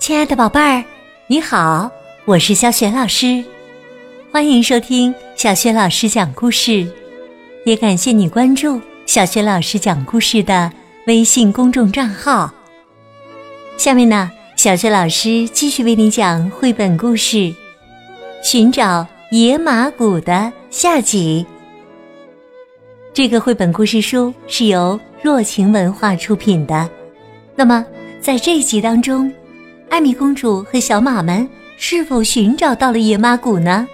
亲爱的宝贝儿，你好，我是小雪老师，欢迎收听小雪老师讲故事，也感谢你关注小雪老师讲故事的微信公众账号。下面呢，小雪老师继续为你讲绘本故事《寻找野马谷》的下集。这个绘本故事书是由若晴文化出品的。那么，在这一集当中，艾米公主和小马们是否寻找到了野马谷呢？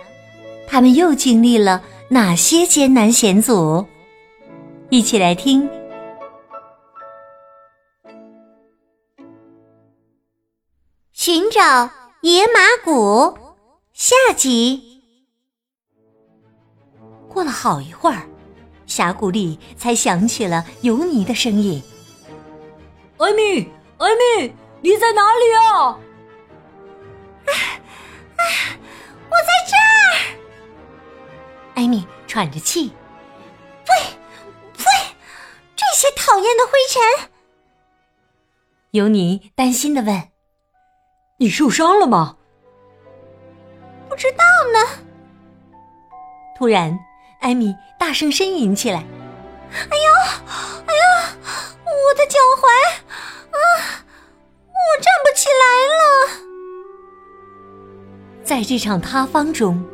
他们又经历了哪些艰难险阻？一起来听《寻找野马谷》下集。过了好一会儿。峡谷里才响起了尤尼的声音：“艾米，艾米，你在哪里啊？”“啊啊，我在这儿。”艾米喘着气，“呸，呸，这些讨厌的灰尘！”尤尼担心的问：“你受伤了吗？”“不知道呢。”突然。艾米大声呻吟起来：“哎呦，哎呦，我的脚踝啊，我站不起来了！”在这场塌方中，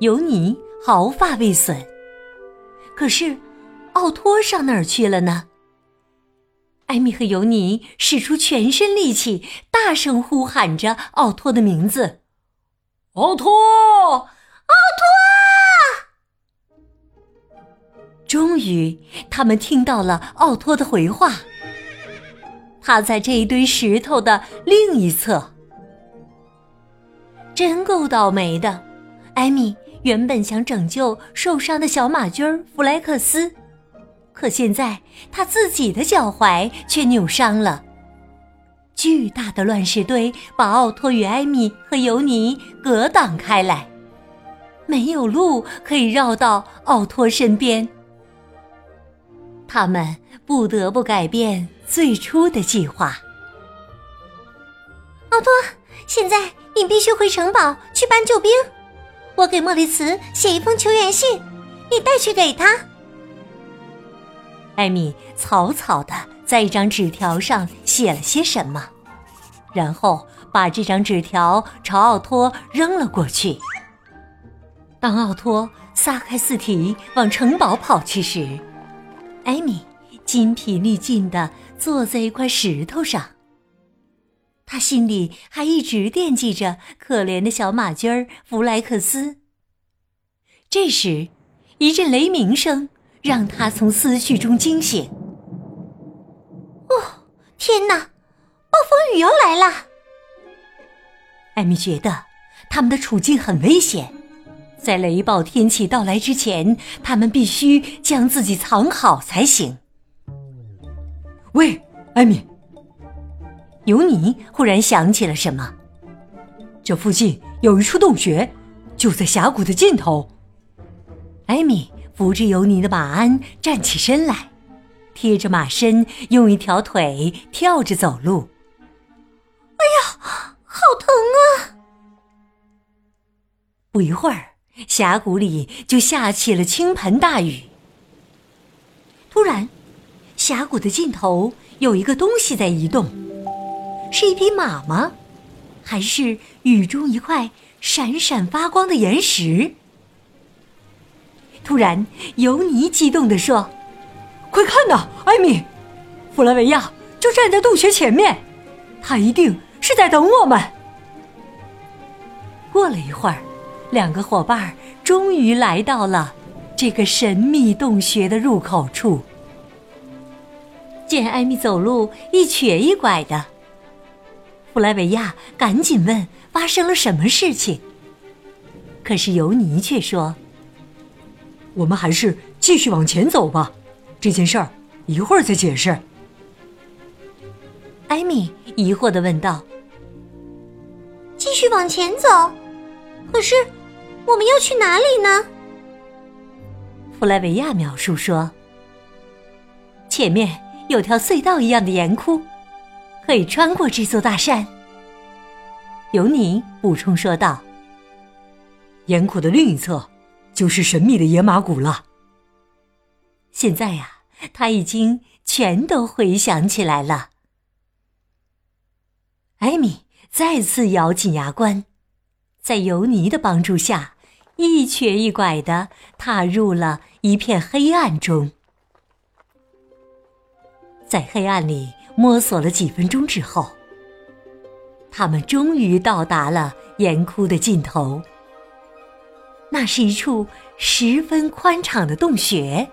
尤尼毫发未损。可是，奥托上哪儿去了呢？艾米和尤尼使出全身力气，大声呼喊着奥托的名字：“奥托，奥托！”终于，他们听到了奥托的回话。趴在这一堆石头的另一侧。真够倒霉的！艾米原本想拯救受伤的小马驹儿弗莱克斯，可现在他自己的脚踝却扭伤了。巨大的乱石堆把奥托与艾米和尤尼隔挡开来，没有路可以绕到奥托身边。他们不得不改变最初的计划。奥托，现在你必须回城堡去搬救兵。我给莫里茨写一封求援信，你带去给他。艾米草草的在一张纸条上写了些什么，然后把这张纸条朝奥托扔了过去。当奥托撒开四蹄往城堡跑去时，艾米筋疲力尽的坐在一块石头上，他心里还一直惦记着可怜的小马驹儿弗莱克斯。这时，一阵雷鸣声让他从思绪中惊醒。哦，天哪！暴风雨要来了！艾米觉得他们的处境很危险。在雷暴天气到来之前，他们必须将自己藏好才行。喂，艾米！尤尼忽然想起了什么，这附近有一处洞穴，就在峡谷的尽头。艾米扶着尤尼的马鞍站起身来，贴着马身，用一条腿跳着走路。哎呀，好疼啊！不一会儿。峡谷里就下起了倾盆大雨。突然，峡谷的尽头有一个东西在移动，是一匹马吗？还是雨中一块闪闪发光的岩石？突然，尤尼激动地说：“快看呐，艾米，弗莱维亚就站在洞穴前面，他一定是在等我们。”过了一会儿。两个伙伴终于来到了这个神秘洞穴的入口处。见艾米走路一瘸一拐的，弗莱维亚赶紧问发生了什么事情。可是尤尼却说：“我们还是继续往前走吧，这件事儿一会儿再解释。”艾米疑惑的问道：“继续往前走？可是？”我们要去哪里呢？弗莱维亚描述说：“前面有条隧道一样的岩窟，可以穿过这座大山。尤尼补充说道：“岩窟的另一侧，就是神秘的野马谷了。”现在呀，他已经全都回想起来了。艾米再次咬紧牙关，在尤尼的帮助下，一瘸一拐的踏入了一片黑暗中。在黑暗里摸索了几分钟之后，他们终于到达了岩窟的尽头。那是一处十分宽敞的洞穴。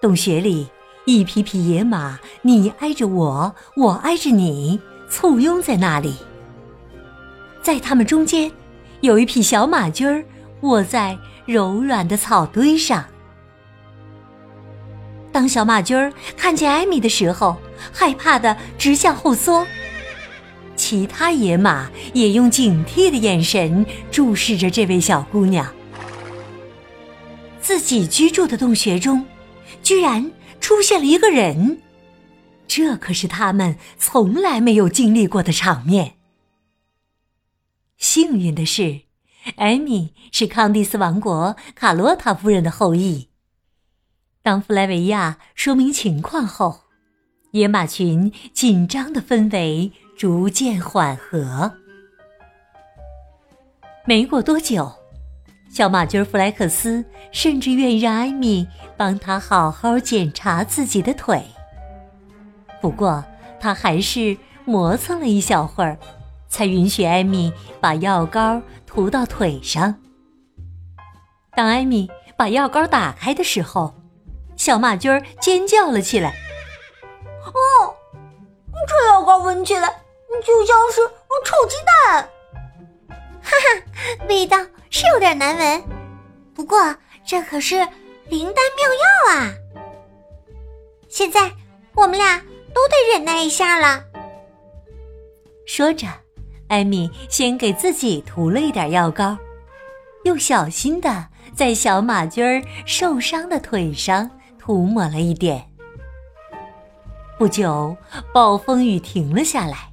洞穴里，一匹匹野马，你挨着我，我挨着你，簇拥在那里。在它们中间，有一匹小马驹儿卧在柔软的草堆上。当小马驹儿看见艾米的时候，害怕的直向后缩。其他野马也用警惕的眼神注视着这位小姑娘。自己居住的洞穴中。居然出现了一个人，这可是他们从来没有经历过的场面。幸运的是，艾米是康蒂斯王国卡洛塔夫人的后裔。当弗莱维亚说明情况后，野马群紧张的氛围逐渐缓和。没过多久。小马驹弗莱克斯甚至愿意让艾米帮他好好检查自己的腿。不过，他还是磨蹭了一小会儿，才允许艾米把药膏涂到腿上。当艾米把药膏打开的时候，小马驹儿尖叫了起来：“哦，这药膏闻起来就像是臭鸡蛋！”哈哈，味道。是有点难闻，不过这可是灵丹妙药啊！现在我们俩都得忍耐一下了。说着，艾米先给自己涂了一点药膏，又小心的在小马驹儿受伤的腿上涂抹了一点。不久，暴风雨停了下来，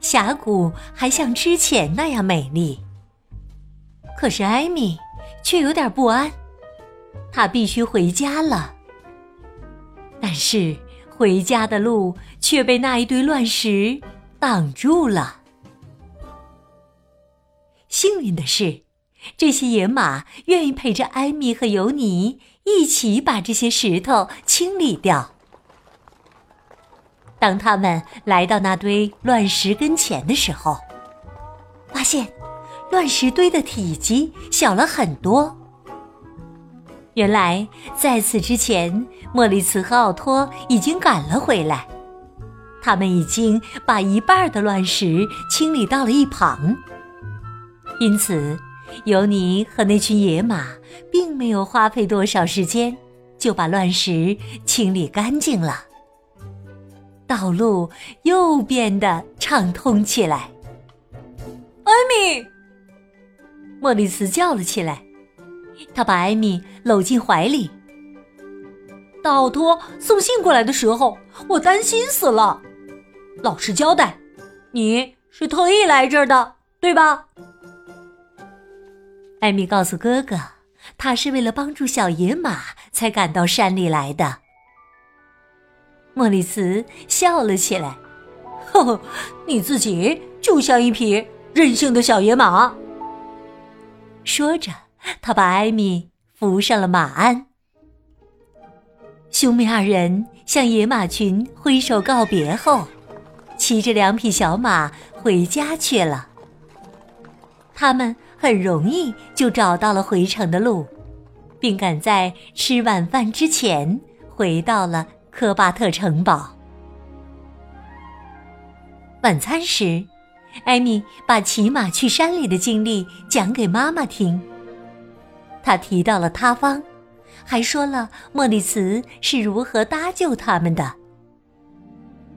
峡谷还像之前那样美丽。可是艾米却有点不安，她必须回家了。但是回家的路却被那一堆乱石挡住了。幸运的是，这些野马愿意陪着艾米和尤尼一起把这些石头清理掉。当他们来到那堆乱石跟前的时候，发现。乱石堆的体积小了很多。原来在此之前，莫里茨和奥托已经赶了回来，他们已经把一半的乱石清理到了一旁。因此，尤尼和那群野马没有花费多少时间就把乱石清理干净了，道路又变得畅通起来。艾米。莫里斯叫了起来，他把艾米搂进怀里。道奥托送信过来的时候，我担心死了。老实交代，你是特意来这儿的，对吧？艾米告诉哥哥，他是为了帮助小野马才赶到山里来的。莫里茨笑了起来：“呵呵，你自己就像一匹任性的小野马。”说着，他把艾米扶上了马鞍。兄妹二人向野马群挥手告别后，骑着两匹小马回家去了。他们很容易就找到了回城的路，并赶在吃晚饭之前回到了科巴特城堡。晚餐时。艾米把骑马去山里的经历讲给妈妈听。他提到了塌方，还说了莫里茨是如何搭救他们的。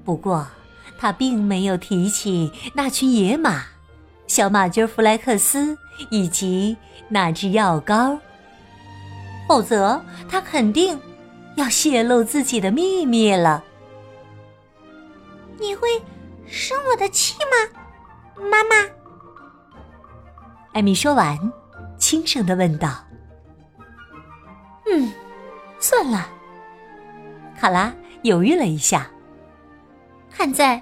不过，他并没有提起那群野马、小马驹弗莱克斯以及那支药膏。否则，他肯定要泄露自己的秘密了。你会生我的气吗？妈妈。艾米说完，轻声的问道：“嗯，算了。”卡拉犹豫了一下，看在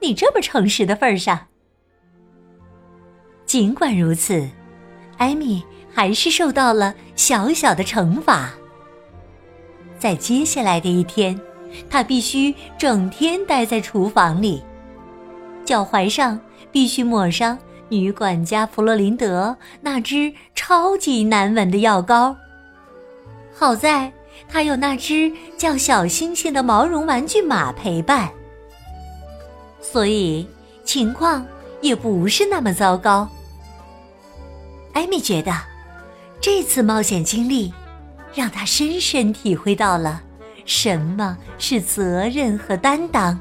你这么诚实的份上，尽管如此，艾米还是受到了小小的惩罚。在接下来的一天，她必须整天待在厨房里，脚踝上必须抹上女管家弗洛林德那支超级难闻的药膏。好在。他有那只叫小星星的毛绒玩具马陪伴，所以情况也不是那么糟糕。艾米觉得，这次冒险经历让她深深体会到了什么是责任和担当。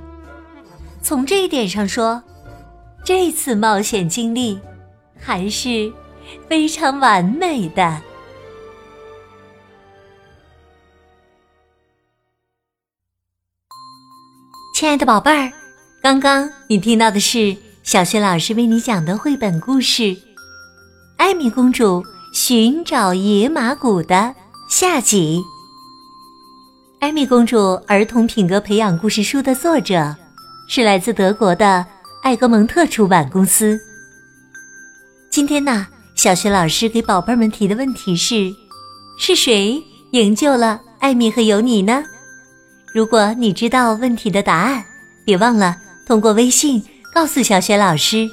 从这一点上说，这次冒险经历还是非常完美的。亲爱的宝贝儿，刚刚你听到的是小雪老师为你讲的绘本故事《艾米公主寻找野马谷》的下集。艾米公主儿童品格培养故事书的作者是来自德国的艾格蒙特出版公司。今天呢，小雪老师给宝贝们提的问题是：是谁营救了艾米和尤尼呢？如果你知道问题的答案，别忘了通过微信告诉小雪老师。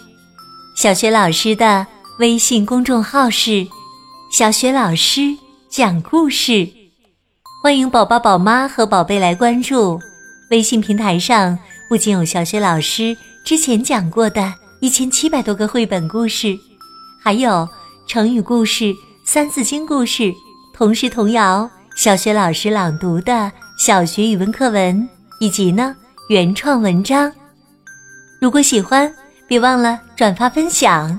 小雪老师的微信公众号是“小雪老师讲故事”，欢迎宝宝、宝妈和宝贝来关注。微信平台上不仅有小雪老师之前讲过的一千七百多个绘本故事，还有成语故事、三字经故事、童诗童谣，小学老师朗读的。小学语文课文以及呢原创文章，如果喜欢，别忘了转发分享。